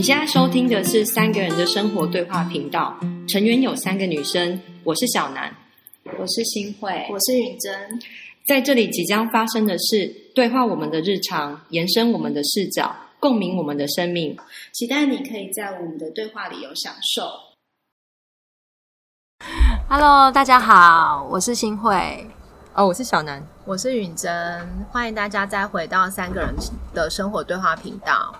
你现在收听的是三个人的生活对话频道，成员有三个女生，我是小南，我是新慧，我是允珍。在这里即将发生的是对话我们的日常，延伸我们的视角，共鸣我们的生命。期待你可以在我们的对话里有享受。Hello，大家好，我是新慧。哦，我是小南，我是允珍，欢迎大家再回到三个人的生活对话频道。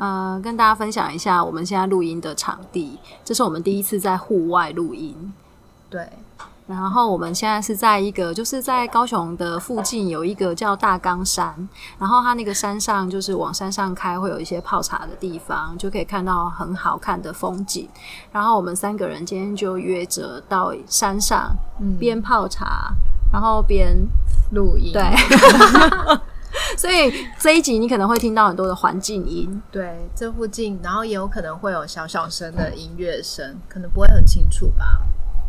呃，跟大家分享一下我们现在录音的场地，这是我们第一次在户外录音。对，然后我们现在是在一个，就是在高雄的附近有一个叫大冈山，然后它那个山上就是往山上开，会有一些泡茶的地方，就可以看到很好看的风景。然后我们三个人今天就约着到山上，边泡茶，然后边录音。对。所以这一集你可能会听到很多的环境音，对，这附近，然后也有可能会有小小声的音乐声，可能不会很清楚吧。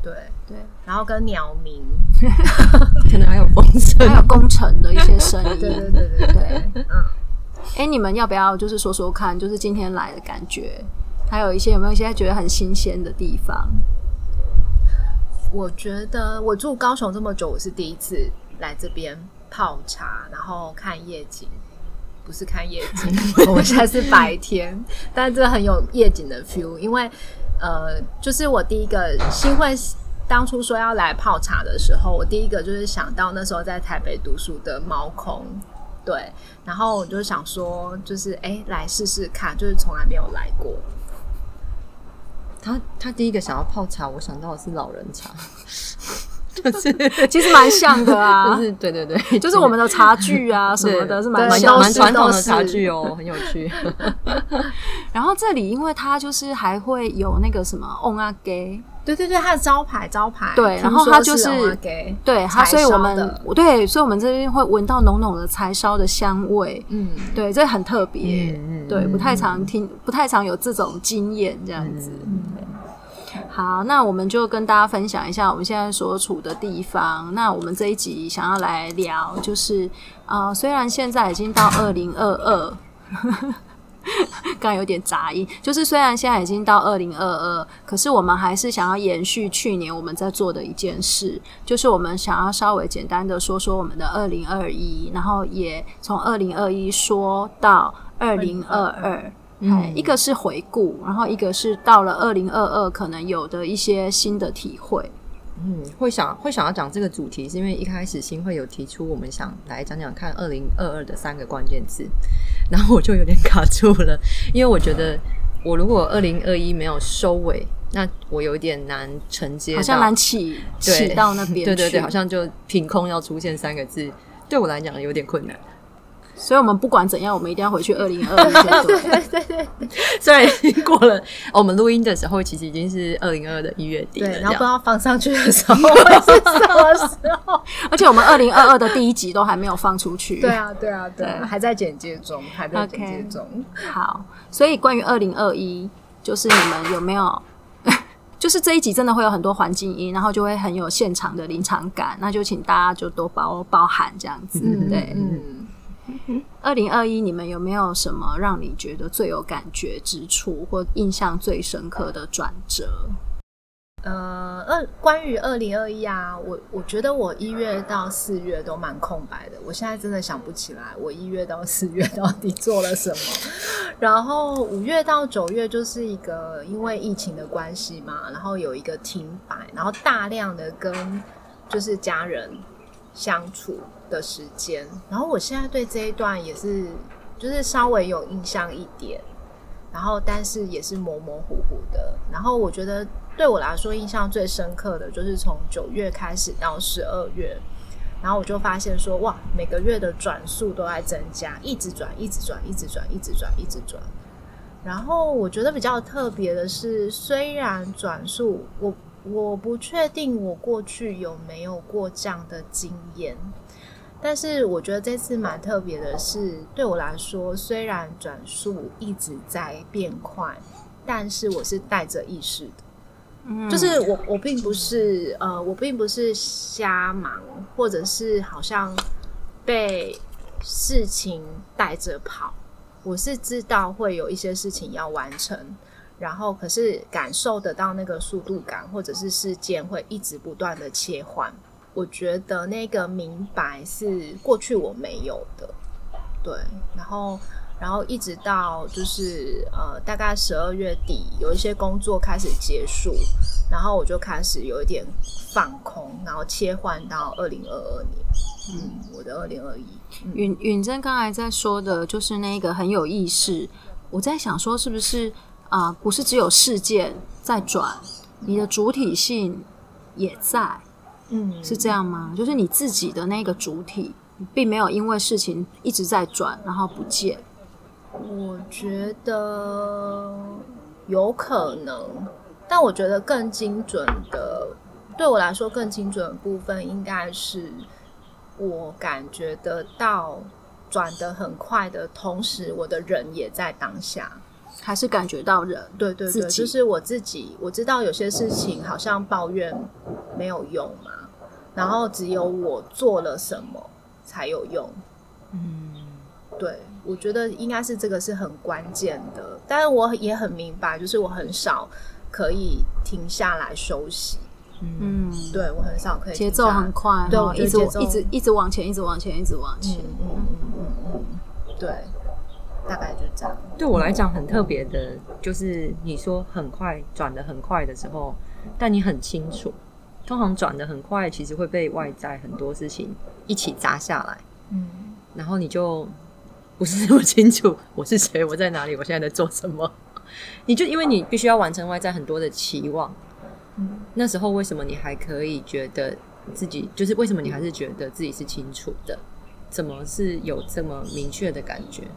对对，然后跟鸟鸣，可能还有风声，还有工程的一些声音。对对对对对，嗯。哎，你们要不要就是说说看，就是今天来的感觉，还有一些有没有一些觉得很新鲜的地方？我觉得我住高雄这么久，我是第一次来这边。泡茶，然后看夜景，不是看夜景，我们现在是白天，但这很有夜景的 feel。因为呃，就是我第一个新会当初说要来泡茶的时候，我第一个就是想到那时候在台北读书的猫空，对，然后我就想说，就是哎，来试试看，就是从来没有来过。他他第一个想要泡茶，我想到的是老人茶。就是其实蛮像的啊，就是对对对，就是我们的茶具啊什么的，是蛮蛮蛮传统的茶具哦，很有趣。然后这里因为它就是还会有那个什么翁阿给，对对对，它的招牌招牌，对，然后它就是对它，所以我们对，所以我们这边会闻到浓浓的柴烧的香味，嗯，对，这很特别，对，不太常听，不太常有这种经验这样子。好，那我们就跟大家分享一下我们现在所处的地方。那我们这一集想要来聊，就是呃，虽然现在已经到二零二二，刚有点杂音，就是虽然现在已经到二零二二，可是我们还是想要延续去年我们在做的一件事，就是我们想要稍微简单的说说我们的二零二一，然后也从二零二一说到二零二二。嗯，一个是回顾，然后一个是到了二零二二，可能有的一些新的体会。嗯，会想会想要讲这个主题，是因为一开始新会有提出我们想来讲讲看二零二二的三个关键字，然后我就有点卡住了，因为我觉得我如果二零二一没有收尾，那我有点难承接，好像难起起到那边，对对对，好像就凭空要出现三个字，对我来讲有点困难。所以，我们不管怎样，我们一定要回去 二零二二。对对对对，虽然已经过了，我们录音的时候其实已经是二零二二的一月底了。然后不知道放上去的时候会是什么时候。而且我们二零二二的第一集都还没有放出去。对啊，对啊，对，还在剪接中，还在剪接中。好，所以关于二零二一，就是你们有没有？就是这一集真的会有很多环境音，然后就会很有现场的临场感。那就请大家就多包包涵这样子。对，嗯。二零二一，你们有没有什么让你觉得最有感觉之处，或印象最深刻的转折？呃，二关于二零二一啊，我我觉得我一月到四月都蛮空白的，我现在真的想不起来我一月到四月到底做了什么。然后五月到九月就是一个因为疫情的关系嘛，然后有一个停摆，然后大量的跟就是家人相处。的时间，然后我现在对这一段也是，就是稍微有印象一点，然后但是也是模模糊糊的。然后我觉得对我来说印象最深刻的就是从九月开始到十二月，然后我就发现说，哇，每个月的转速都在增加，一直转，一直转，一直转，一直转，一直转。然后我觉得比较特别的是，虽然转速，我我不确定我过去有没有过这样的经验。但是我觉得这次蛮特别的是，对我来说，虽然转速一直在变快，但是我是带着意识的，嗯，就是我我并不是呃，我并不是瞎忙，或者是好像被事情带着跑，我是知道会有一些事情要完成，然后可是感受得到那个速度感，或者是事件会一直不断的切换。我觉得那个明白是过去我没有的，对，然后。然后一直到就是呃，大概十二月底，有一些工作开始结束，然后我就开始有一点放空，然后切换到二零二二年，嗯，我的二零二一。允允珍刚才在说的就是那个很有意识，我在想说是不是啊？不是只有事件在转，你的主体性也在，嗯，是这样吗？就是你自己的那个主体，并没有因为事情一直在转，然后不见。我觉得有可能，但我觉得更精准的，对我来说更精准的部分，应该是我感觉得到转的很快的同时，我的人也在当下，还是感觉到人，对对对，就是我自己，我知道有些事情好像抱怨没有用嘛，然后只有我做了什么才有用，嗯，对。我觉得应该是这个是很关键的，但是我也很明白，就是我很少可以停下来休息。嗯，对我很少可以节奏很快，对我一直一直一直往前，一直往前，一直往前。嗯嗯嗯嗯，对，大概就这样。对我来讲很特别的，就是你说很快转的很快的时候，但你很清楚，通常转的很快，其实会被外在很多事情一起砸下来。嗯，然后你就。不是那么清楚我是谁，我在哪里，我现在在做什么？你就因为你必须要完成外在很多的期望，嗯，那时候为什么你还可以觉得自己就是为什么你还是觉得自己是清楚的？怎么是有这么明确的感觉？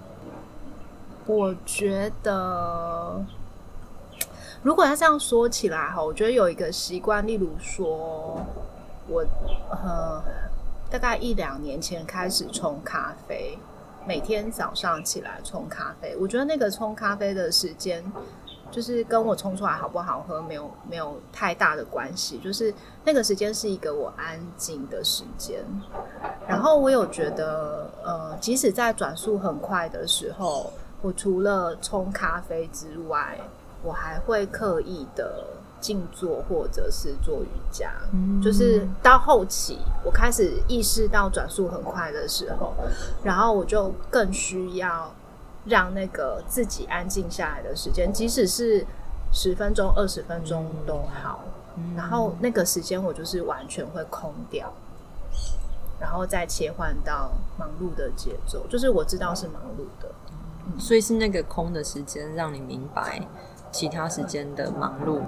我觉得，如果要这样说起来哈，我觉得有一个习惯，例如说，我呃大概一两年前开始冲咖啡。每天早上起来冲咖啡，我觉得那个冲咖啡的时间，就是跟我冲出来好不好喝没有没有太大的关系，就是那个时间是一个我安静的时间。然后我有觉得，呃，即使在转速很快的时候，我除了冲咖啡之外，我还会刻意的。静坐或者是做瑜伽，就是到后期我开始意识到转速很快的时候，然后我就更需要让那个自己安静下来的时间，即使是十分钟、二十分钟都好。然后那个时间我就是完全会空掉，然后再切换到忙碌的节奏，就是我知道是忙碌的，所以是那个空的时间让你明白其他时间的忙碌。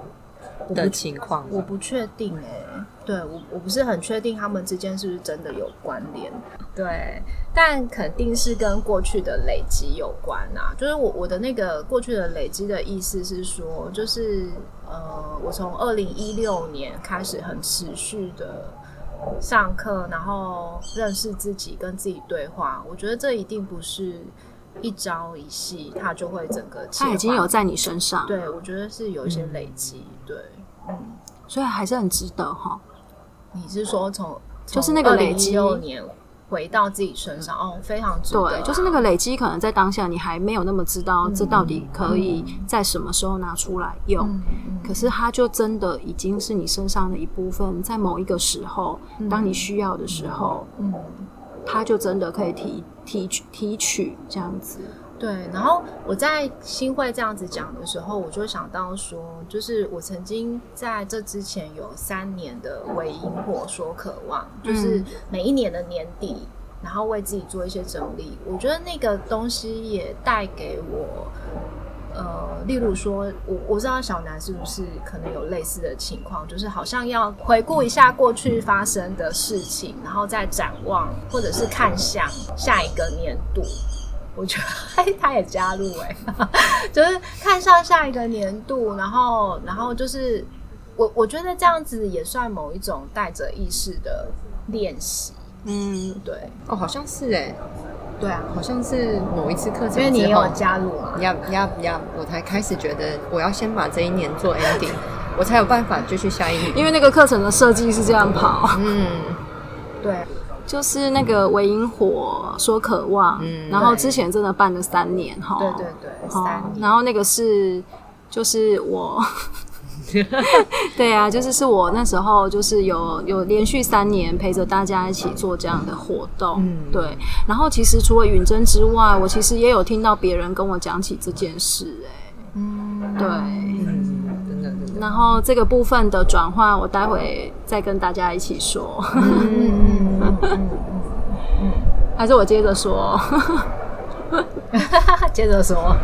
的情况，我不确定哎，对我我不是很确定他们之间是不是真的有关联，对，但肯定是跟过去的累积有关啊。就是我我的那个过去的累积的意思是说，就是呃，我从二零一六年开始很持续的上课，然后认识自己，跟自己对话。我觉得这一定不是一朝一夕，它就会整个，它已经有在你身上。对，我觉得是有一些累积，对。嗯，所以还是很值得哈。你是说从就是那个累积年回到自己身上哦，非常值得。对，就是那个累积，可能在当下你还没有那么知道这到底可以在什么时候拿出来用。可是它就真的已经是你身上的一部分，在某一个时候，当你需要的时候，嗯，它就真的可以提提取提取这样子。对，然后我在新会这样子讲的时候，我就想到说，就是我曾经在这之前有三年的为因火说渴望，就是每一年的年底，然后为自己做一些整理。我觉得那个东西也带给我，呃，例如说，我我知道小南是不是可能有类似的情况，就是好像要回顾一下过去发生的事情，然后再展望，或者是看向下一个年度。我觉得，哎，他也加入哎，就是看上下一个年度，然后，然后就是我，我觉得这样子也算某一种带着意识的练习。嗯，对，哦，好像是哎，对啊，好像是某一次课程，因为你有加入嘛，呀呀呀，我才开始觉得我要先把这一年做 ending，我才有办法继续下一年，因为那个课程的设计是这样跑。嗯，对。就是那个韦萤火说渴望，嗯然后之前真的办了三年哈，对对对，哦三年。然后那个是就是我，对啊，就是是我那时候就是有有连续三年陪着大家一起做这样的活动，嗯对。然后其实除了允珍之外，我其实也有听到别人跟我讲起这件事、哎，嗯，对。然后这个部分的转换，我待会再跟大家一起说，嗯嗯嗯嗯 还是我接着说？嗯，接着说，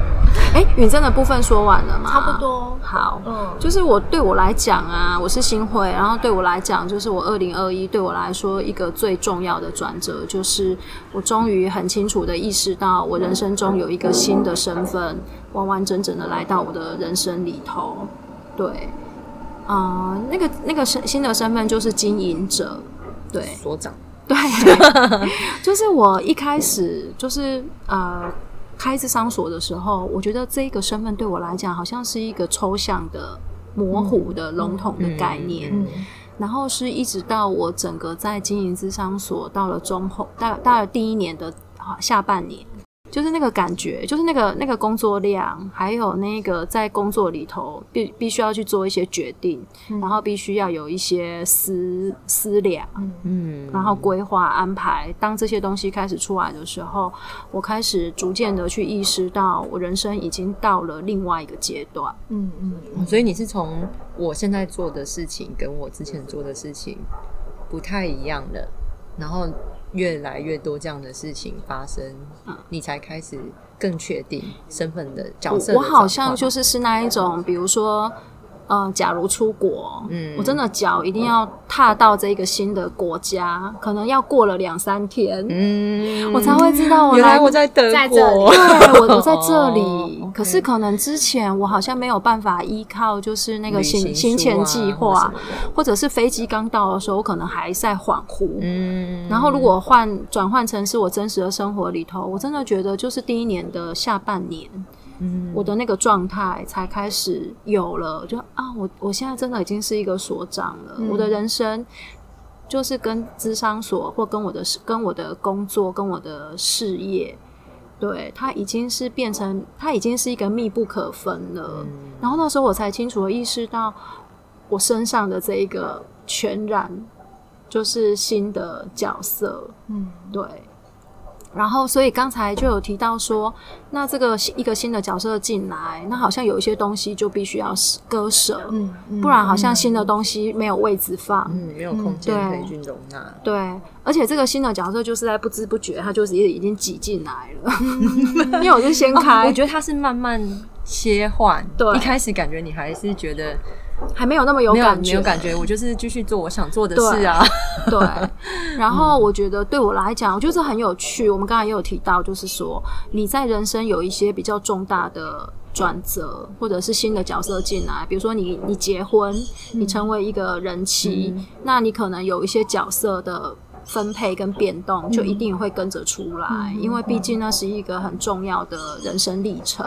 哎，允真的部分说完了吗？差不。多，好，嗯，就是我对我来讲啊，我是新会，然后对我来讲，就是我二零二一对我来说一个最重要的转折，就是我终于很清楚的意识到，我人生中有一个新的身份，完完整整的来到我的人生里头。对，啊、那个那个身新的身份就是经营者，对，所长，对，就是我一开始就是呃开智商所的时候，我觉得这个身份对我来讲好像是一个抽象的、模糊的、笼统的概念。嗯然后是一直到我整个在经营资商所到了中后，到到了第一年的啊下半年。就是那个感觉，就是那个那个工作量，还有那个在工作里头必必须要去做一些决定，然后必须要有一些思思量，嗯，然后规划安排。当这些东西开始出来的时候，我开始逐渐的去意识到，我人生已经到了另外一个阶段。嗯嗯所以你是从我现在做的事情跟我之前做的事情不太一样的，然后越来越多这样的事情发生，你才开始更确定身份的角色的我我好像就是是那一种，比如说。呃，假如出国，嗯。我真的脚一定要踏到这个新的国家，可能要过了两三天，嗯。我才会知道我原来来我在德在这国，里。对我我在这里，哦可是可能之前我好像没有办法依靠，就是那个行行前计或划或者是飞机刚到的时候，我可能还在恍惚。嗯。然后如果换转换成是我真实的生活里头，我真的觉得就是第一年的下半年，嗯我的那个状态才开始有了，就啊，我我现在真的已经是一个所长了，嗯我的人生就是跟智商所或跟我的跟我的工作跟我的事业。对，它已经是变成，它已经是一个密不可分了。嗯然后那时候我才清楚的意识到，我身上的这一个全然就是新的角色。嗯对，然后所以刚才就有提到说，那这个一个新的角色进来，那好像有一些东西就必须要割舍，嗯嗯，不然好像新的东西没有位置放。嗯没有空间可以去容纳，对，而且这个新的角色就是在不知不觉，它就是已经挤进来了，因为我是先开，哦我觉得它是慢慢切换，对。一开始感觉你还是觉得还没有那么有感觉，没有感觉，我就是继续做我想做的事啊，对，然后我觉得对我来讲，我觉得这很有趣。我们刚才也有提到，就是说你在人生有一些比较重大的转折，或者是新的角色进来，比如说你你结婚，你成为一个人妻，那你可能有一些角色的。分配跟变动就一定会跟着出来，因为毕竟那是一个很重要的人生历程。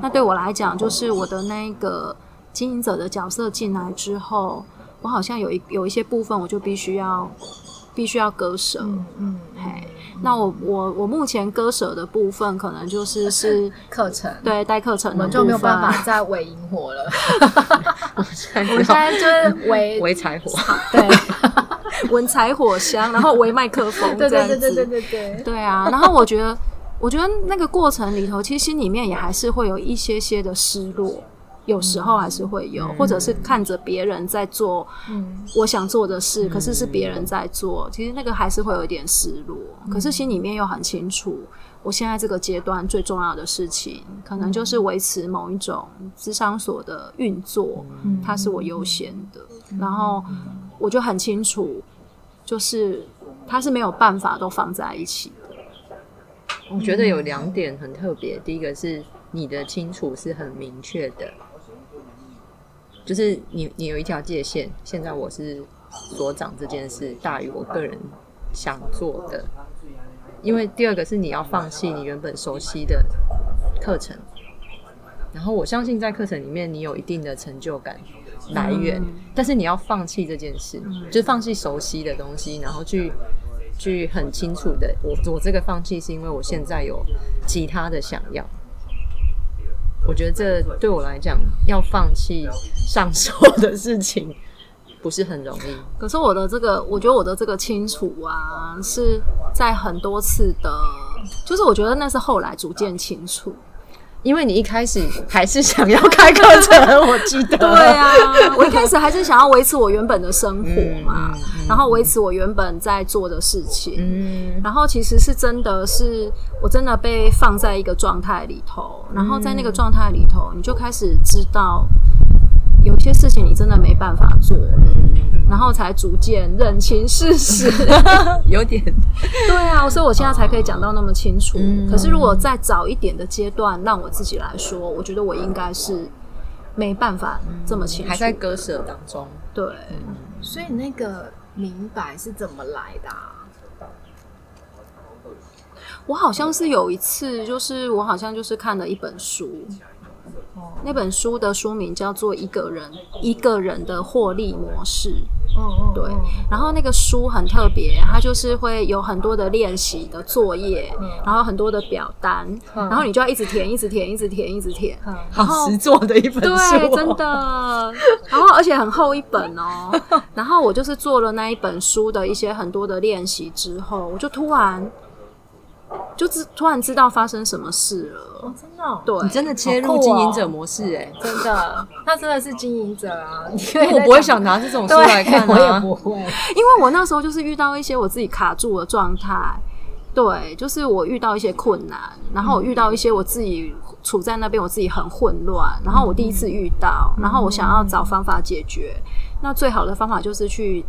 那对我来讲，就是我的那个经营者的角色进来之后，我好像有一有一些部分，我就必须要必须要割舍。嗯嗯嘿，那我我我目前割舍的部分，可能就是 是课程，对带课程的我们就没有办法再围萤火了。我们现在就是围围 柴火，对闻柴火香，然后围麦克风，对对对对对对对，对啊。然后我觉得，我觉得那个过程里头，其实心里面也还是会有一些些的失落。有时候还是会有，或者是看着别人在做嗯。我想做的事，可是是别人在做，其实那个还是会有一点失落。可是心里面又很清楚，我现在这个阶段最重要的事情，可能就是维持某一种智商所的运作，它是我优先的。然后我就很清楚，就是它是没有办法都放在一起的。我觉得有两点很特别，第一个是你的清楚是很明确的，就是你你有一条界限，现在我是所长这件事大于我个人想做的，因为第二个是你要放弃你原本熟悉的课程，然后我相信在课程里面你有一定的成就感来源，但是你要放弃这件事，就是放弃熟悉的东西，然后去去很清楚的，我我这个放弃是因为我现在有其他的想要。我觉得这对我来讲，要放弃上手的事情不是很容易。可是我的这个，我觉得我的这个清楚啊，是在很多次的，就是我觉得那是后来逐渐清楚。因为你一开始还是想要开课程，我记得。对啊，我一开始还是想要维持我原本的生活嘛，然后维持我原本在做的事情。嗯，然后其实是真的是，我真的被放在一个状态里头，然后在那个状态里头，你就开始知道。有些事情你真的没办法做，然后才逐渐认清事实，有点对啊，所以我现在才可以讲到那么清楚。可是如果再早一点的阶段，让我自己来说，我觉得我应该是没办法这么清楚，还在割舍当中。对，所以那个明白是怎么来的？我好像是有一次，就是我好像就是看了一本书。那本书的书名叫做《一个人一个人的获利模式》。嗯嗯，对。然后那个书很特别，它就是会有很多的练习的作业，然后很多的表单，然后你就要一直填，一直填，一直填，一直填。好实做的一本书，对，真的。然后而且很厚一本哦。然后我就是做了那一本书的一些很多的练习之后，我就突然。就知突然知道发生什么事了，哦，真的，对。你真的切入经营者模式，哎，真的，那真的是经营者啊！因为我不会想拿这种书来看，我也不会，因为我那时候就是遇到一些我自己卡住的状态，对，就是我遇到一些困难，然后我遇到一些我自己处在那边，我自己很混乱，然后我第一次遇到，然后我想要找方法解决，那最好的方法就是去。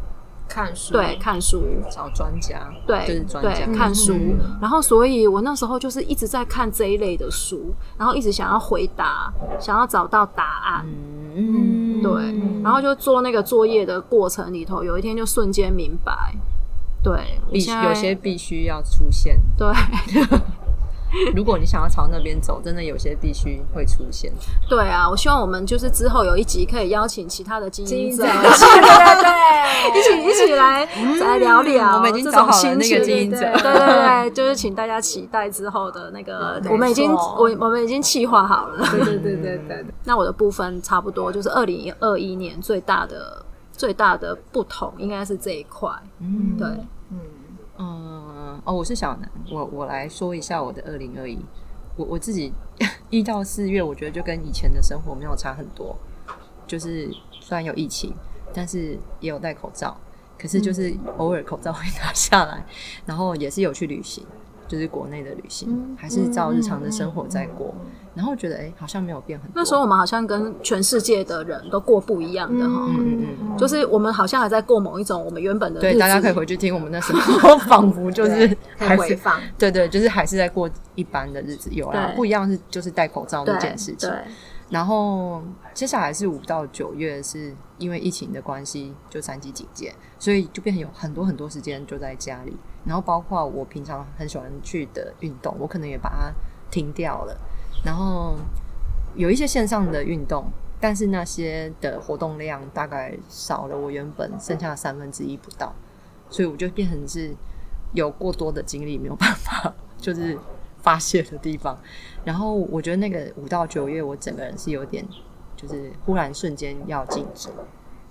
看书，对，看书，找专家，对，就是专家看书。然后，所以我那时候就是一直在看这一类的书，然后一直想要回答，想要找到答案。嗯，对。然后就做那个作业的过程里头，有一天就瞬间明白，对，必有些必须要出现，对。如果你想要朝那边走，真的有些必须会出现。对啊，我希望我们就是之后有一集可以邀请其他的 经营者，对，一起一起来来聊聊。我们已经找好了那个经营者，对对对，就是请大家期待之后的那个，我们已经我我们已经计划好了。对对对对对。那我的部分差不多就是二零二一年最大的最大的不同，应该是这一块。嗯，对，嗯嗯。哦，我是小南，我我来说一下我的二零二一。我我自己一到四月，我觉得就跟以前的生活没有差很多。就是虽然有疫情，但是也有戴口罩，可是就是偶尔口罩会拿下来，然后也是有去旅行。就是国内的旅行，还是照日常的生活在过，然后觉得哎，好像没有变很多。那时候我们好像跟全世界的人都过不一样的哈，嗯嗯嗯，就是我们好像还在过某一种我们原本的。对，大家可以回去听我们那时候，仿佛就是还回放。对对，就是还是在过一般的日子，有啦，不一样是就是戴口罩那件事情。然后接下来是五到九月，是因为疫情的关系，就三级警戒，所以就变成有很多很多时间就在家里。然后包括我平常很喜欢去的运动，我可能也把它停掉了。然后有一些线上的运动，但是那些的活动量大概少了我原本剩下的三分之一不到，所以我就变成是有过多的精力没有办法就是发泄的地方。然后我觉得那个五到九月，我整个人是有点就是忽然瞬间要静止。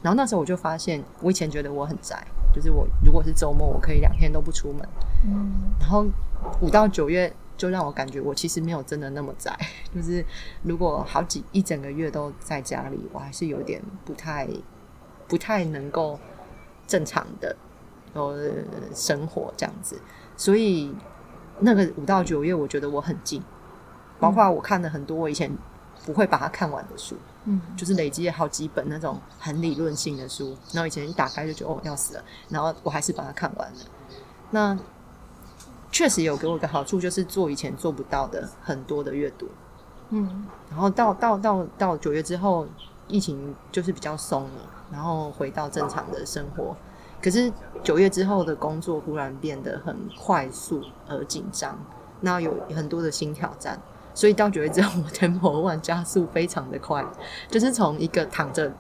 然后那时候我就发现，我以前觉得我很宅。就是我，如果是周末，我可以两天都不出门。嗯，然后五到九月就让我感觉我其实没有真的那么宅。就是如果好几一整个月都在家里，我还是有点不太不太能够正常的呃生活这样子。所以那个五到九月，我觉得我很近，包括我看了很多我以前不会把它看完的书。嗯，就是累积了好几本那种很理论性的书，然后以前一打开就觉得哦要死了，然后我还是把它看完了。那确实有给我一个好处，就是做以前做不到的很多的阅读。嗯，然后到到到到九月之后，疫情就是比较松了，然后回到正常的生活。可是九月之后的工作忽然变得很快速而紧张，那有很多的新挑战。所以到九月之后，我 tempo 加速非常的快，就是从一个躺着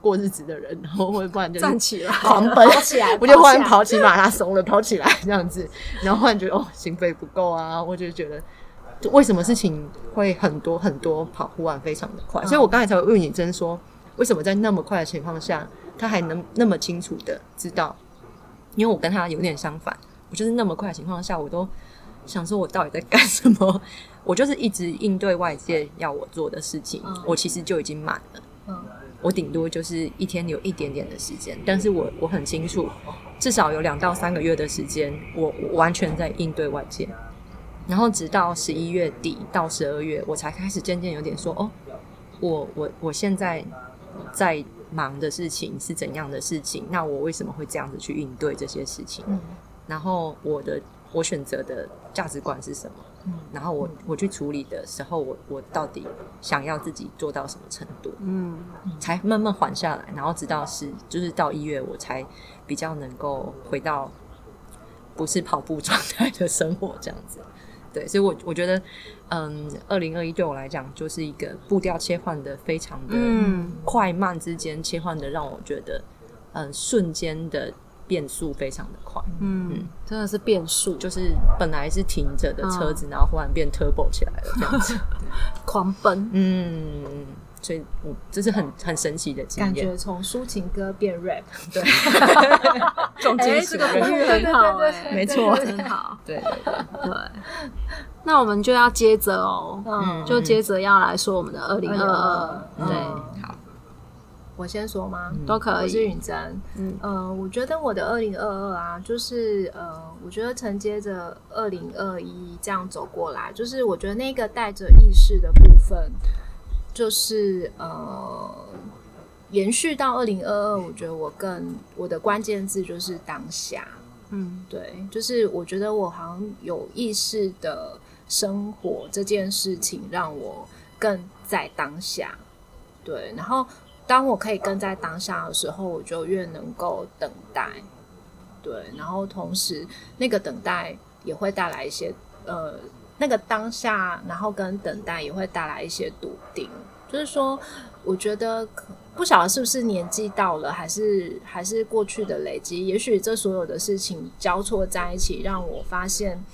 过日子的人，然后或者不然就是站起来，狂奔起来 我就忽然跑起马拉松了，跑起来这样子，然后忽然觉得哦，心肺不够啊，我就觉得为什么事情会很多很多跑忽然非常的快，所以我刚才才会问你真说，为什么在那么快的情况下，他还能那么清楚的知道？因为我跟他有点相反，我就是那么快的情况下，我都想说我到底在干什么？我就是一直应对外界要我做的事情，嗯我其实就已经满了。嗯我顶多就是一天有一点点的时间，但是我我很清楚，至少有两到三个月的时间，我我完全在应对外界。然后直到十一月底到十二月，我才开始渐渐有点说，哦，我我我现在在忙的事情是怎样的事情？那我为什么会这样子去应对这些事情？嗯然后我的我选择的价值观是什么？嗯然后我我去处理的时候，我我到底想要自己做到什么程度？嗯才慢慢缓下来，然后直到是就是到一月，我才比较能够回到不是跑步状态的生活这样子。对，所以我我觉得，嗯，二零二一对我来讲就是一个步调切换的非常的嗯快慢之间切换的，让我觉得，嗯，瞬间的变速非常的快。嗯，真的是变速，就就是本来是停着的车嗯。子，然后忽然变 turbo 起来了，这样子。狂奔。嗯，所以我这是很很神奇的经验。感觉从抒情歌变 rap，对，哎，重金属这个比喻很好，对没错。很好。对。对。那我们就要接着哦，嗯，就接着要来说我们的二零二二，2022对，好，我先说吗？都可以我是。允真，嗯呃，我觉得我的二零二二啊，就是呃，我觉得承接着二零二一这样走过来，就是我觉得那个带着意识的部分，就是呃，延续到二零二二，我觉得我更我的关键字就是当下，嗯对，就是我觉得我好像有意识的生活这件事情，让我更在当下。对，然后当我可以跟在当下的时候，我就越能够等待。对，然后同时那个等待也会带来一些呃，那个当下，然后跟等待也会带来一些笃定。就是说，我觉得不晓得是不是年纪到了，还是还是过去的累积，也许这所有的事情交错在一起，让我发现，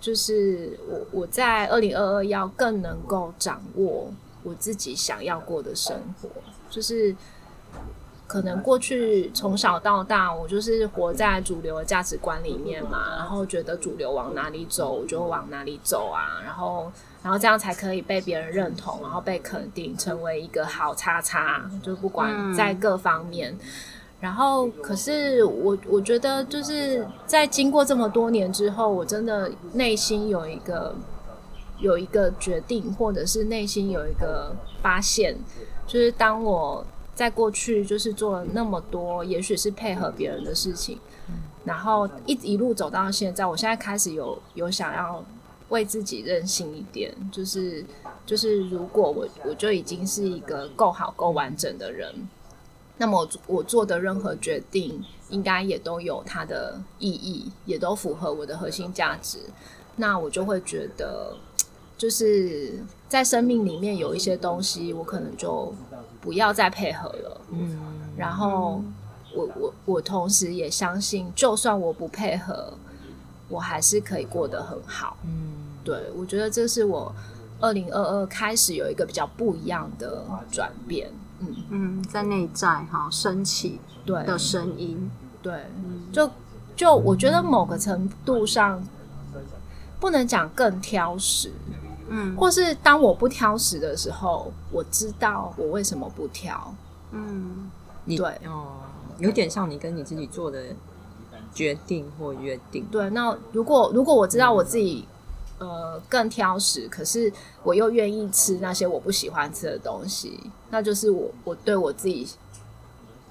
就是我我在二零二二要更能够掌握我自己想要过的生活，就是可能过去从小到大，我就是活在主流的价值观里面嘛，然后觉得主流往哪里走，我就往哪里走啊，然后然后这样才可以被别人认同，然后被肯定，成为一个好叉叉，就不管在各方面。然后，可是我我觉得就是在经过这么多年之后，我真的内心有一个有一个决定，或者是内心有一个发现，就是当我在过去就是做了那么多，也许是配合别人的事情，然后一一路走到现在，我现在开始有有想要为自己任性一点，就是就是如果我我就已经是一个够好够完整的人，那么我做的任何决定，应该也都有它的意义，也都符合我的核心价值。那我就会觉得，就是在生命里面有一些东西，我可能就不要再配合了。嗯，然后我我我同时也相信，就算我不配合，我还是可以过得很好。嗯，对我觉得这是我二零二二开始有一个比较不一样的转变。嗯，嗯，在内在哈升起对的声音，对，就就我觉得某个程度上，不能讲更挑食，嗯或是当我不挑食的时候，我知道我为什么不挑。嗯你对哦，有点像你跟你自己做的决定或约定。对，那如果如果我知道我自己呃更挑食，可是我又愿意吃那些我不喜欢吃的东西，那就是我我对我自己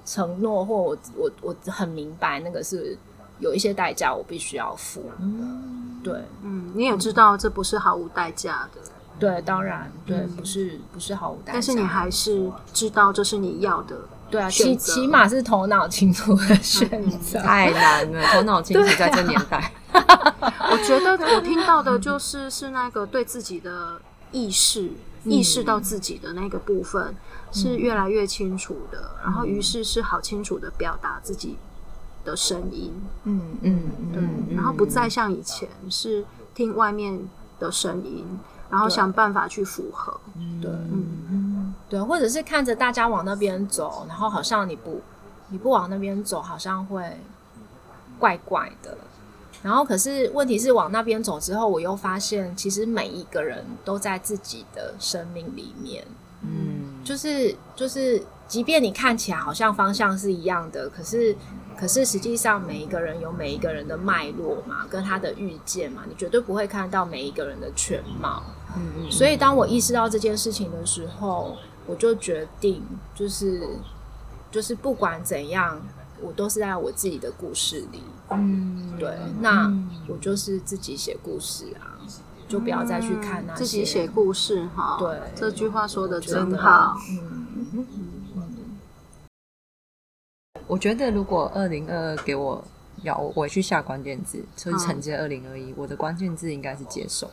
承诺，或我我我很明白那个是有一些代价我必须要付。嗯，对。嗯，你也知道这不是毫无代价的，对，当然对，不是不是毫无代价，但是你还是知道这是你要的，对啊，起起码是头脑清楚的选择。太难了，头脑清楚在这年代。我觉得我听到的就是是那个对自己的意识意识到自己的那个部分是越来越清楚的，然后于是是好清楚的表达自己的声音，嗯嗯对，嗯，然后不再像以前是听外面的声音，然后想办法去符合，对。嗯对，或者是看着大家往那边走，然后好像你不你不往那边走，好像会怪怪的。然后可是问题是往那边走之后，我又发现其实每一个人都在自己的生命里面，嗯，就是就是，即便你看起来好像方向是一样的，可是可是实际上每一个人有每一个人的脉络嘛，跟他的遇见嘛，你绝对不会看到每一个人的全貌。嗯所以当我意识到这件事情的时候，我就决定，就是就是不管怎样，我都是在我自己的故事里。嗯，对，那我就是自己写故事啊，就不要再去看那些自己写故事哈。对这句话说的真好。嗯，我觉得如果二零二二给我要我去下关键字，就是承接二零二一，我的关键字应该是接受。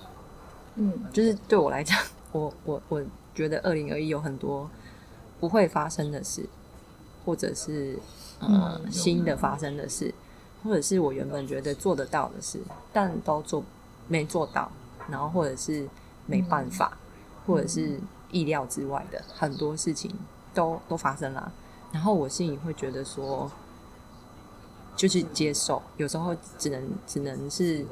嗯。就是对我来讲，我我我觉得二零二一有很多不会发生的事，或者是呃、新的发生的事，或者是我原本觉得做得到的事，但都做没做到，然后或者是没办法，或者是意料之外的很多事情都都发生了，然后我心里会觉得说。就是接受，有时候只能只能是，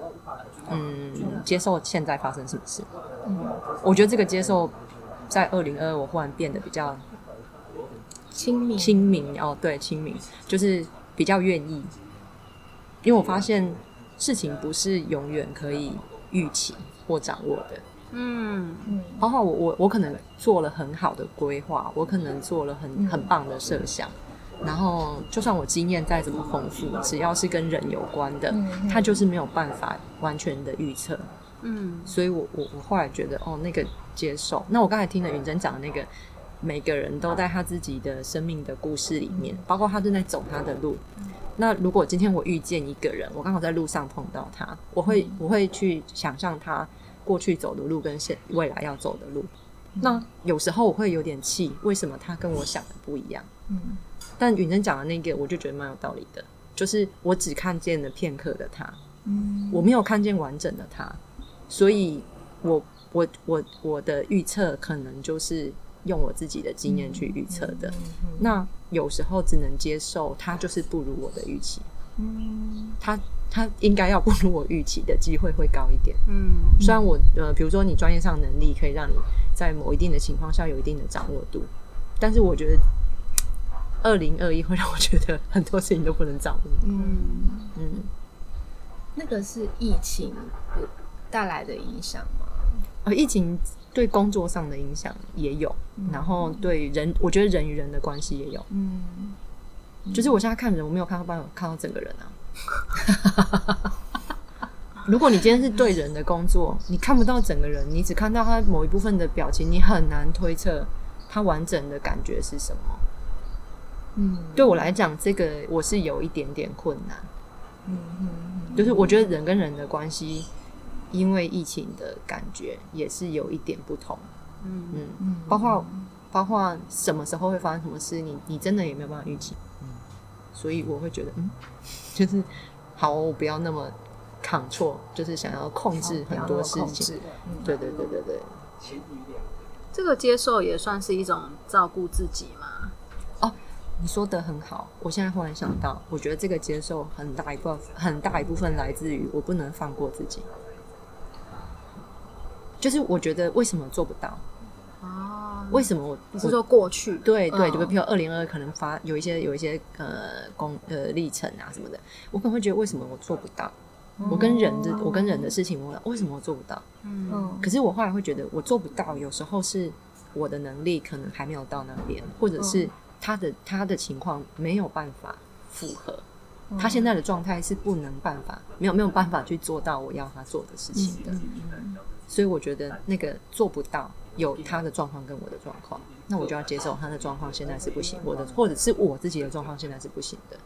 嗯，接受现在发生什么事。嗯我觉得这个接受，在二零二二我忽然变得比较亲密，亲民哦，对，亲民就是比较愿意，因为我发现事情不是永远可以预期或掌握的。嗯。嗯。包括我我我可能做了很好的规划，我可能做了很很棒的设想，然后就算我经验再怎么丰富，只要是跟人有关的，嗯它就是没有办法完全的预测。嗯。所以我我我后来觉得，哦，那个接受。那我刚才听了云珍讲的那个，每个人都在他自己的生命的故事里面，包括他正在走他的路。那如果今天我遇见一个人，我刚好在路上碰到他，我会我会去想象他过去走的路跟现未来要走的路。那有时候我会有点气，为什么他跟我想的不一样？嗯。但允珍讲的那个，我就觉得蛮有道理的，就是我只看见了片刻的他，嗯。我没有看见完整的他，所以我我我我的预测可能就是用我自己的经验去预测的。那有时候只能接受他就是不如我的预期，嗯。他他应该要不如我预期的机会会高一点。嗯虽然我呃，比如说你专业上能力可以让你在某一定的情况下有一定的掌握度，但是我觉得二零二一 会让我觉得很多事情都不能掌握。嗯，嗯，那个是疫情带来的影响吗？呃，疫情对工作上的影响也有，然后对人，我觉得人与人的关系也有。嗯就是我现在看人，我没有看到办法看到整个人啊。如果你今天是对人的工作，你看不到整个人，你只看到他某一部分的表情，你很难推测他完整的感觉是什么。嗯对我来讲，这个我是有一点点困难。嗯嗯就是我觉得人跟人的关系，因为疫情的感觉也是有一点不同。嗯嗯，嗯包括包括什么时候会发生什么事，你你真的也没有办法预期。嗯，所以我会觉得，嗯，就是好，我不要那么抗挫，就是想要控制很多事情。，对对对对对，这个接受也算是一种照顾自己嘛。你说的很好。我现在忽然想到，我觉得这个接受很大一部分很大一部分来自于我不能放过自己。就是我觉得为什么做不到？哦，为什么我你是说过去？对对，就嗯比如二零二可能发有一些有一些呃工呃历程啊什么的，我可能会觉得为什么我做不到？我跟人的我跟人的事情，我为什么我做不到？嗯。嗯。可是我后来会觉得我做不到，有时候是我的能力可能还没有到那边，或者是他的他的情况没有办法符合，他现在的状态是不能办法没有没有办法去做到我要他做的事情的，所以我觉得那个做不到有他的状况跟我的状况，那我就要接受他的状况现在是不行，我的或者是我自己的状况现在是不行的，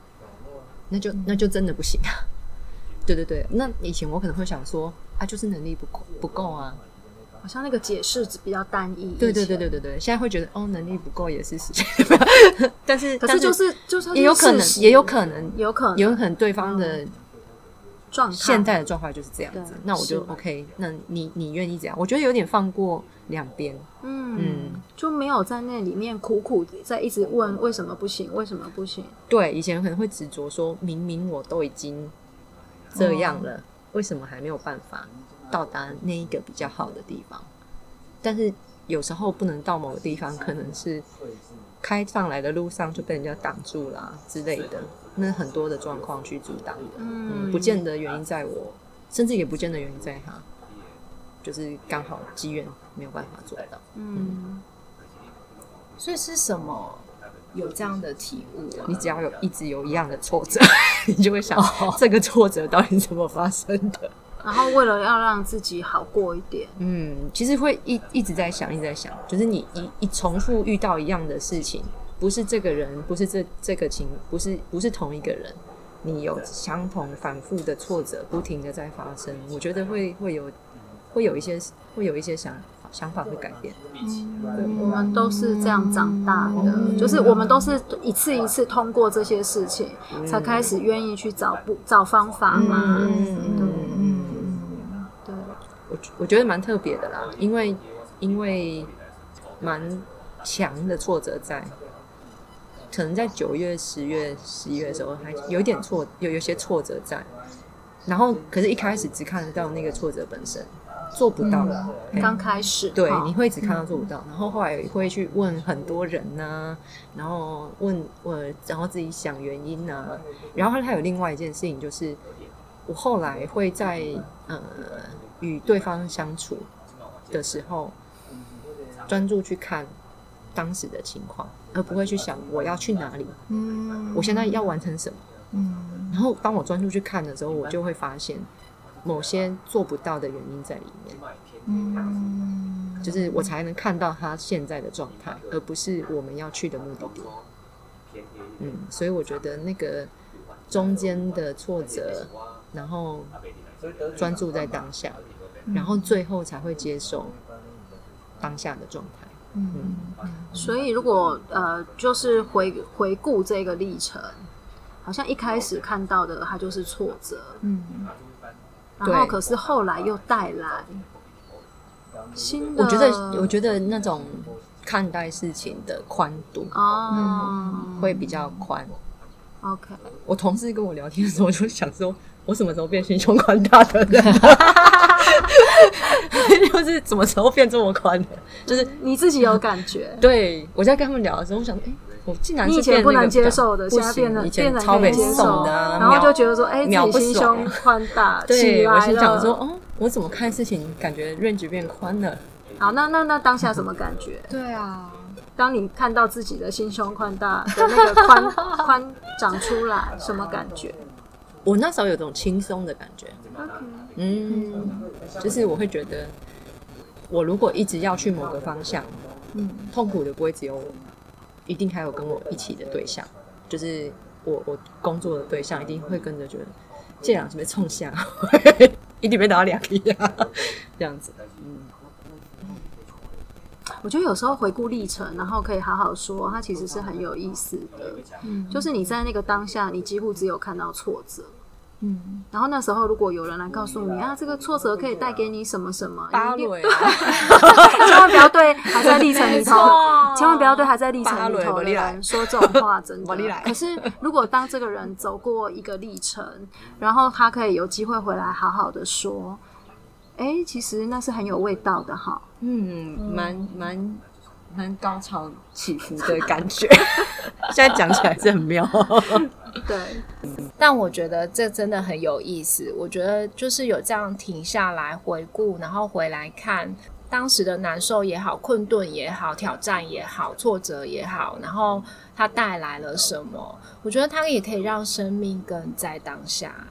那就那就真的不行啊。对对对，那以前我可能会想说啊，就是能力不够不够啊，好像那个解释比较单一。对对对对对对，现在会觉得哦，能力不够也是事情，但是可是就是就是也有可能，也有可能，有可能，有可能对方的状现在的状况就是这样子，那我就 OK，那你你愿意这样？我觉得有点放过两边，嗯嗯就没有在那里面苦苦在一直问为什么不行，为什么不行？对，以前可能会执着说，明明我都已经这样了，为什么还没有办法到达那一个比较好的地方？但是有时候不能到某个地方，可能是开上来的路上就被人家挡住啦之类的，那很多的状况去阻挡的，嗯，不见得原因在我，甚至也不见得原因在他，就是刚好机缘没有办法做到。嗯，所以是什么有这样的体悟啊？你只要有一直有一样的挫折，你就会想，这个挫折到底怎么发生的？然后为了要让自己好过一点，嗯，其实会一一直在想，一直在想，就是你一一重复遇到一样的事情，不是这个人，不是这这个情，不是不是同一个人，你有相同反复的挫折，不停的在发生，我觉得会会有会有一些会有一些想想法会改变。我们都是这样长大的，就是我们都是一次一次通过这些事情，才开始愿意去找不找方法嘛。嗯对，我我觉得蛮特别的啦，因为因为蛮强的挫折在，可能在九月、十月、十一月的时候还有一点挫，有有些挫折在，然后可是一开始只看得到那个挫折本身，做不到了。嘿刚开始对，你会只看到做不到，然后后来会去问很多人呐、然后问我，然后自己想原因呐、然后还有另外一件事情就是，我后来会在呃与对方相处的时候，专注去看当时的情况，而不会去想我要去哪里，嗯我现在要完成什么。嗯然后当我专注去看的时候，我就会发现某些做不到的原因在里面。嗯就是我才能看到他现在的状态，而不是我们要去的目的地。嗯，所以我觉得那个中间的挫折，然后专注在当下，然后最后才会接受当下的状态。嗯所以如果呃，就是回回顾这个历程，好像一开始看到的它就是挫折，嗯。然后对。可是后来又带来新的，我觉得，我觉得那种看待事情的宽度哦，会比较宽。OK，我同事跟我聊天的时候，我就想说，我什么时候变心胸宽大的人？就是什么时候变这么宽的？就是你自己有感觉，对我在跟他们聊的时候，我想，哎、我竟然是你以前不能接受的，不现在变得变得前超北可以接受的、啊，然后就觉得说，哎，秒不自己心胸宽大起 对，来我心想说，哦，我怎么看事情感觉 range 变宽了？好，那那那当下什么感觉？对啊，当你看到自己的心胸宽大的那个宽 宽长出来，什么感觉？我那时候有种轻松的感觉。嗯，就是我会觉得，我如果一直要去某个方向，嗯。痛苦的不会只有我，一定还有跟我一起的对象，就是我我工作的对象一定会跟着觉得这两是不是冲下，一定被打两个呀，这样子，嗯，我觉得有时候回顾历程，然后可以好好说，它其实是很有意思的。嗯。就是你在那个当下，你几乎只有看到挫折。嗯，然后那时候，如果有人来告诉你啊，这个挫折可以带给你什么什么，芭你一定蕾，千万不要对还在历程里头，千万不要对还在历程里头的我你来。人说这种话，真的。我你来。可是如果当这个人走过一个历程，然后他可以有机会回来好好的说，哎，其实那是很有味道的哈。嗯，蛮蛮蛮高潮起伏的感觉，现在讲起来是很妙，对，但我觉得这真的很有意思。我觉得就是有这样停下来回顾，然后回来看当时的难受也好、困顿也好、挑战也好、挫折也好，然后它带来了什么？我觉得它也可以让生命更在当下。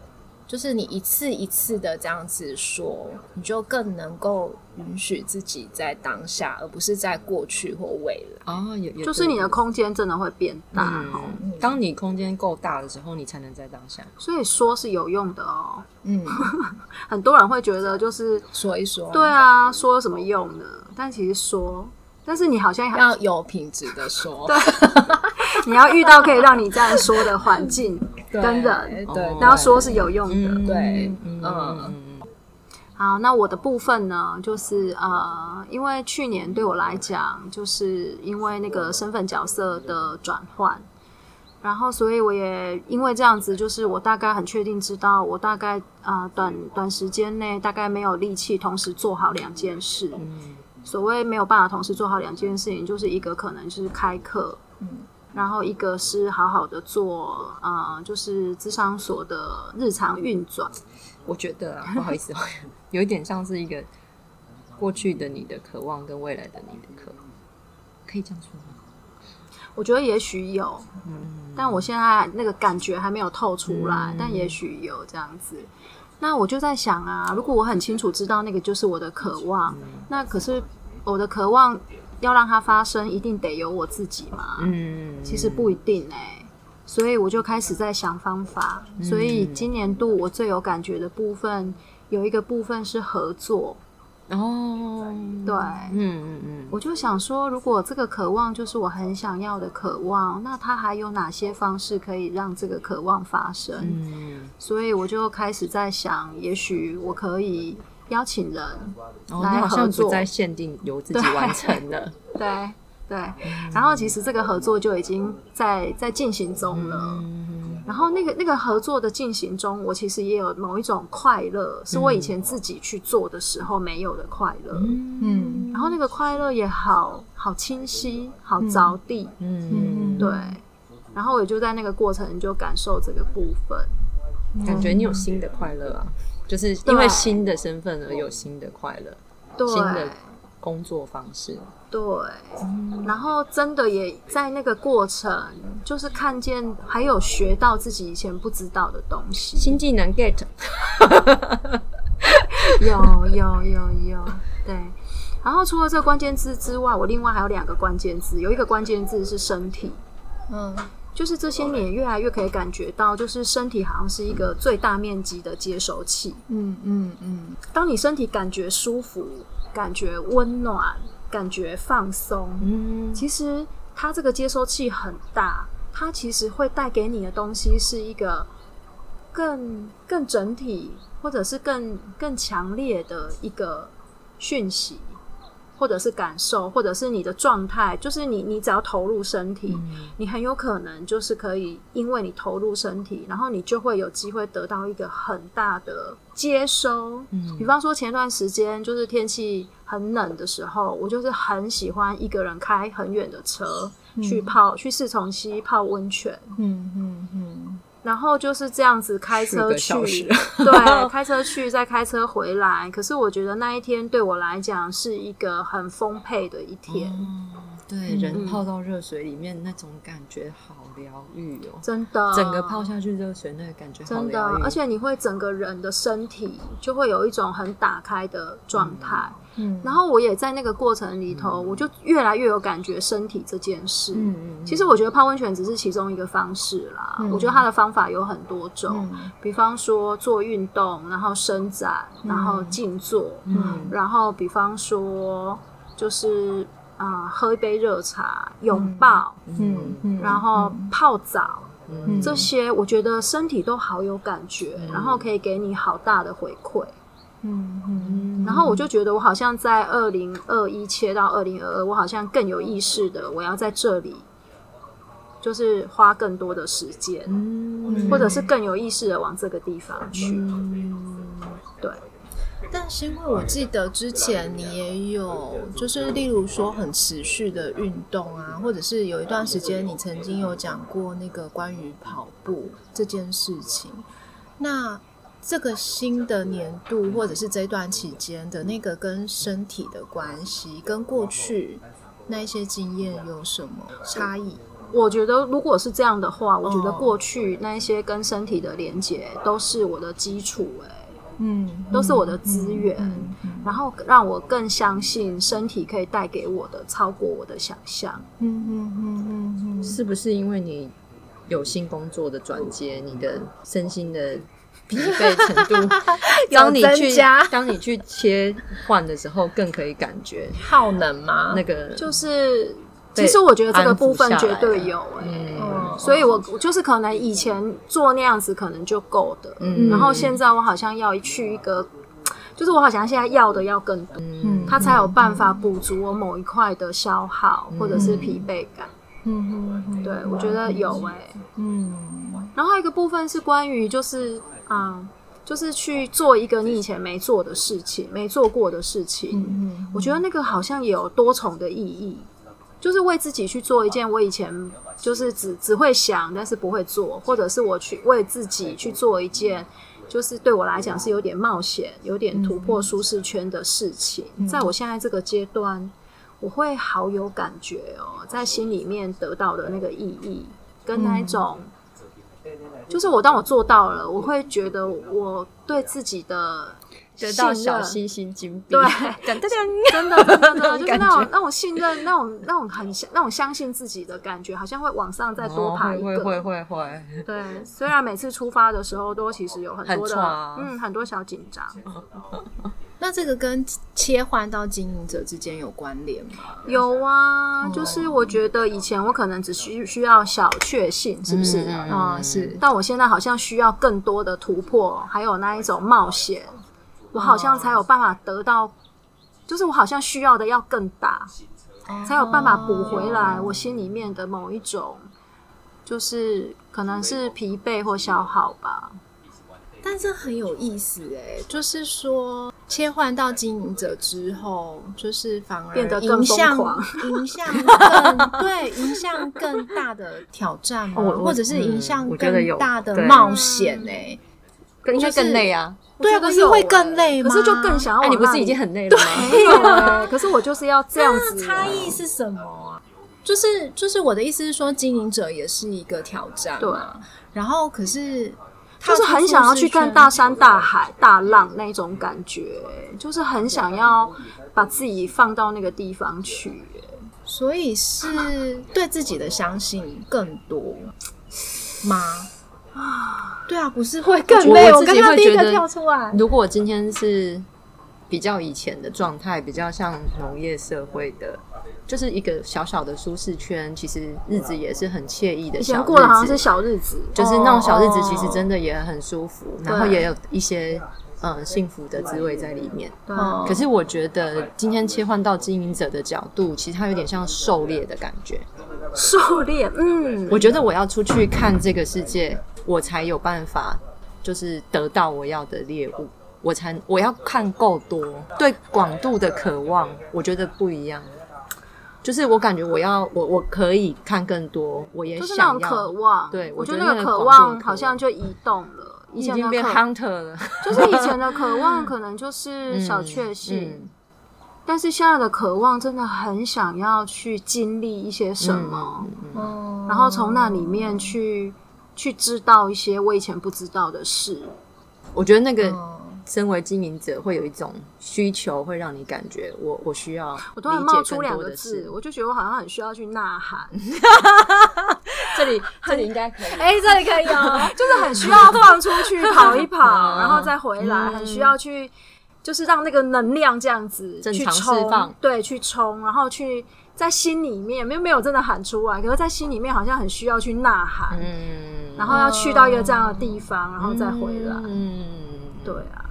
就是你一次一次的这样子说，你就更能够允许自己在当下，而不是在过去或未来。哦，有有就是你的空间真的会变大哦。嗯，当你空间够大的时候，你才能在当下。所以说是有用的哦。嗯，很多人会觉得就是说一说，对啊，说有什么用呢？但其实说，但是你好像要有品质的说，对，你要遇到可以让你这样说的环境 对跟人，对，然后说是有用的。对，嗯好，那我的部分呢，就是呃，因为去年对我来讲，就是因为那个身份角色的转换，然后所以我也因为这样子，就是我大概很确定知道，我大概啊、呃短短时间内大概没有力气同时做好两件事。嗯所谓没有办法同时做好两件事情，就是一个可能就是开课，嗯然后一个是好好的做呃，就是智商所的日常运转。我觉得啊，不好意思，有一点像是一个过去的你的渴望跟未来的你的渴望，可以这样说吗？我觉得也许有，嗯但我现在那个感觉还没有透出来，嗯但也许有这样子。那我就在想啊，如果我很清楚知道那个就是我的渴望，嗯那可是我的渴望要让它发生，一定得有我自己嘛？嗯，其实不一定哎、所以我就开始在想方法。嗯所以今年度我最有感觉的部分，有一个部分是合作。哦，对，嗯嗯嗯，我就想说，如果这个渴望就是我很想要的渴望，那它还有哪些方式可以让这个渴望发生？嗯，所以我就开始在想，也许我可以邀请人哦，来你好像合作。不再限定由自己完成的，对对，然后其实这个合作就已经在在进行中了。嗯。然后那个那个合作的进行中，我其实也有某一种快乐，是我以前自己去做的时候没有的快乐。嗯。然后那个快乐也好好清晰，好着地，嗯，对。然后我就在那个过程就感受这个部分，感觉你有新的快乐啊，就是因为新的身份而有新的快乐，对。新的工作方式，对。然后真的也在那个过程，就是看见还有学到自己以前不知道的东西，新技能 get，有有有有，对。然后除了这个关键字之外，我另外还有两个关键字，有一个关键字是身体，嗯就是这些年越来越可以感觉到，就是身体好像是一个最大面积的接收器。嗯嗯嗯当你身体感觉舒服、感觉温暖、感觉放松，嗯其实它这个接收器很大，它其实会带给你的东西是一个更更整体，或者是更更强烈的一个讯息，或者是感受，或者是你的状态，就是你你只要投入身体，你很有可能就是可以，因为你投入身体，然后你就会有机会得到一个很大的接收。嗯。比方说前段时间就是天气很冷的时候，我就是很喜欢一个人开很远的车、去泡去四重溪泡温泉，嗯嗯嗯然后就是这样子开车去，对，开车去再开车回来。可是我觉得那一天对我来讲是一个很丰沛的一天。对，人泡到热水里面那种感觉好疗愈哦，真的，整个泡下去热水那个感觉真的，，而且你会整个人的身体就会有一种很打开的状态。嗯然后我也在那个过程里头，我就越来越有感觉身体这件事。嗯其实我觉得泡温泉只是其中一个方式啦，嗯。我觉得它的方法有很多种，嗯。比方说做运动，然后伸展，然后静坐，嗯。然后比方说就是啊、呃喝一杯热茶，拥抱，嗯嗯，然后泡澡。嗯。这些我觉得身体都好有感觉，然后可以给你好大的回馈。嗯嗯。然后我就觉得我好像在二零二一切到二零二二，我好像更有意识的，我要在这里，就是花更多的时间，嗯。或者是更有意识的往这个地方去。对，但是因为我记得之前你也有，就是例如说很持续的运动啊，或者是有一段时间你曾经有讲过那个关于跑步这件事情。那这个新的年度或者是这段期间的那个跟身体的关系，跟过去那些经验有什么差异？我觉得如果是这样的话，我觉得过去那些跟身体的连接都是我的基础、哎，嗯，都是我的资源，然后让我更相信身体可以带给我的超过我的想象。嗯嗯嗯嗯嗯，是不是因为你有新工作的转接，你的身心的疲惫程度，当你去当你去切换的时候，更可以感觉耗能吗？那个就是，被其实我觉得这个部分绝对有、哎、嗯所以我我就是可能以前做那样子可能就够的，嗯然后现在我好像要去一个，就是我好像现在要的要更多，嗯它才有办法补足我某一块的消耗或者是疲惫感。嗯对，我觉得有哎、嗯然后还有一个部分是关于就是啊、就是去做一个你以前没做的事情，没做过的事情。嗯我觉得那个好像也有多重的意义，就是为自己去做一件我以前就是只只会想，但是不会做，或者是我去为自己去做一件，就是对我来讲是有点冒险、有点突破舒适圈的事情。在我现在这个阶段，我会好有感觉哦，在心里面得到的那个意义，跟那一种。就是我当我做到了，我会觉得我对自己的得到小星星金币，对 真的，真的，真的，就是那种那种信任，那种那种很相那种相信自己的感觉，好像会往上再多哦爬一个。会会会会会，对，虽然每次出发的时候都其实有很多的很嗯很多小紧张，那这个跟切换到经营者之间有关联吗？有啊，就是我觉得以前我可能只需需要小确幸，是不是？嗯。啊，是，但我现在好像需要更多的突破，还有那一种冒险，我好像才有办法得到，就是我好像需要的要更大，才有办法补回来我心里面的某一种，就是可能是疲惫或消耗吧。但这很有意思哎，就是说切换到经营者之后，就是反而变得更疯狂迎向更 对迎向更大的挑战或者是迎嗯向我觉得有更大的冒险哎？应该就是更累啊！对啊，可是会更欸累吗？可是就更想要你不是已经很累了吗？没有欸可是我就是要这样子那差异是什么啊？就是就是我的意思是说，经营者也是一个挑战对。然后可是就是很想要去看大山大海、大浪那种感觉，就是很想要把自己放到那个地方去。所以是 对自己的相信更多吗？对啊，不是会更累？我我自己刚刚第一个会觉得跳出来，如果今天是比较以前的状态，比较像农业社会的，就是一个小小的舒适圈，其实日子也是很惬意的以小日子。前过的好像是小日子，就是那种小日子，其实哦真的也很舒服，然后也有一些嗯幸福的滋味在里面。对哦可是我觉得今天切换到经营者的角度，其实它有点像狩猎的感觉。狩猎，嗯，我觉得我要出去看这个世界，我才有办法，就是得到我要的猎物。我才我要看够多，对广度的渴望，我觉得不一样。就是我感觉我要我我可以看更多，我也就是那种想要。渴望。对我觉得渴望好像就移动了。已经变前的渴 hunter 了，就是以前的渴望，可能就是 小确幸。嗯但是现在的渴望真的很想要去经历一些什么，嗯然后从那里面去去知道一些我以前不知道的事。我觉得那个嗯身为经营者会有一种需求，会让你感觉我我需要我突然冒出两个字，。我就觉得我好像很需要去呐喊，这里 这里应该可以。哎、这里可以哦，就是很需要放出去跑一跑，嗯然后再回来，很需要去，就是让那个能量这样子去冲放对，去冲，然后去在心里面没有没有真的喊出来，可是在心里面好像很需要去呐喊，嗯，然后要去到一个这样的地方，然后再回来。嗯，对啊，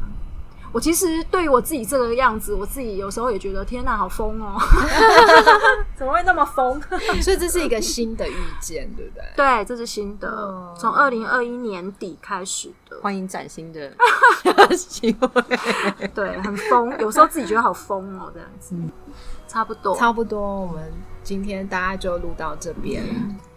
我其实对于我自己这个样子，我自己有时候也觉得天哪，好疯哦，怎么会那么疯？所以这是一个新的遇见，对不对？对，这是新的哦，从二零二一年底开始的。欢迎崭新的 机会。对，很疯，有时候自己觉得好疯哦，这样子，差不多。差不多，我们今天大家就录到这边。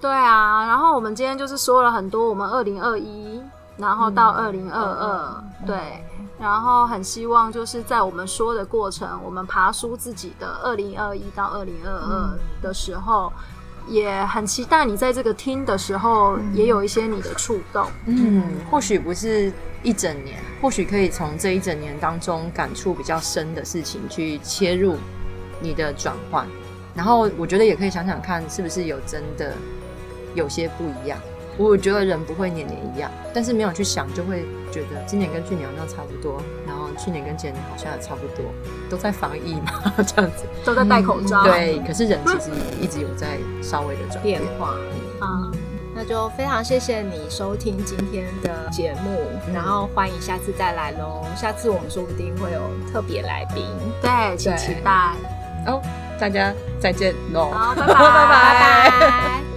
对啊，然后我们今天就是说了很多我们二零二一，然后到二零二二，对，然后很希望就是在我们说的过程，我们爬出自己的二零二一到二零二二的时候。也很期待你在这个听的时候，也有一些你的触动。嗯，或许不是一整年，或许可以从这一整年当中感触比较深的事情去切入你的转换，然后我觉得也可以想想看，是不是有真的有些不一样。我觉得人不会年年一样，但是没有去想，就会觉得今年跟去年好像差不多，然后去年跟前年好像也差不多，都在防疫嘛，这样子都在戴口罩。对，可是人其实一直有在稍微的转变化啊。那就非常谢谢你收听今天的节目，然后欢迎下次再来喽。下次我们说不定会有特别来宾，对，请期待。哦，大家再见喽，好，拜拜，拜拜。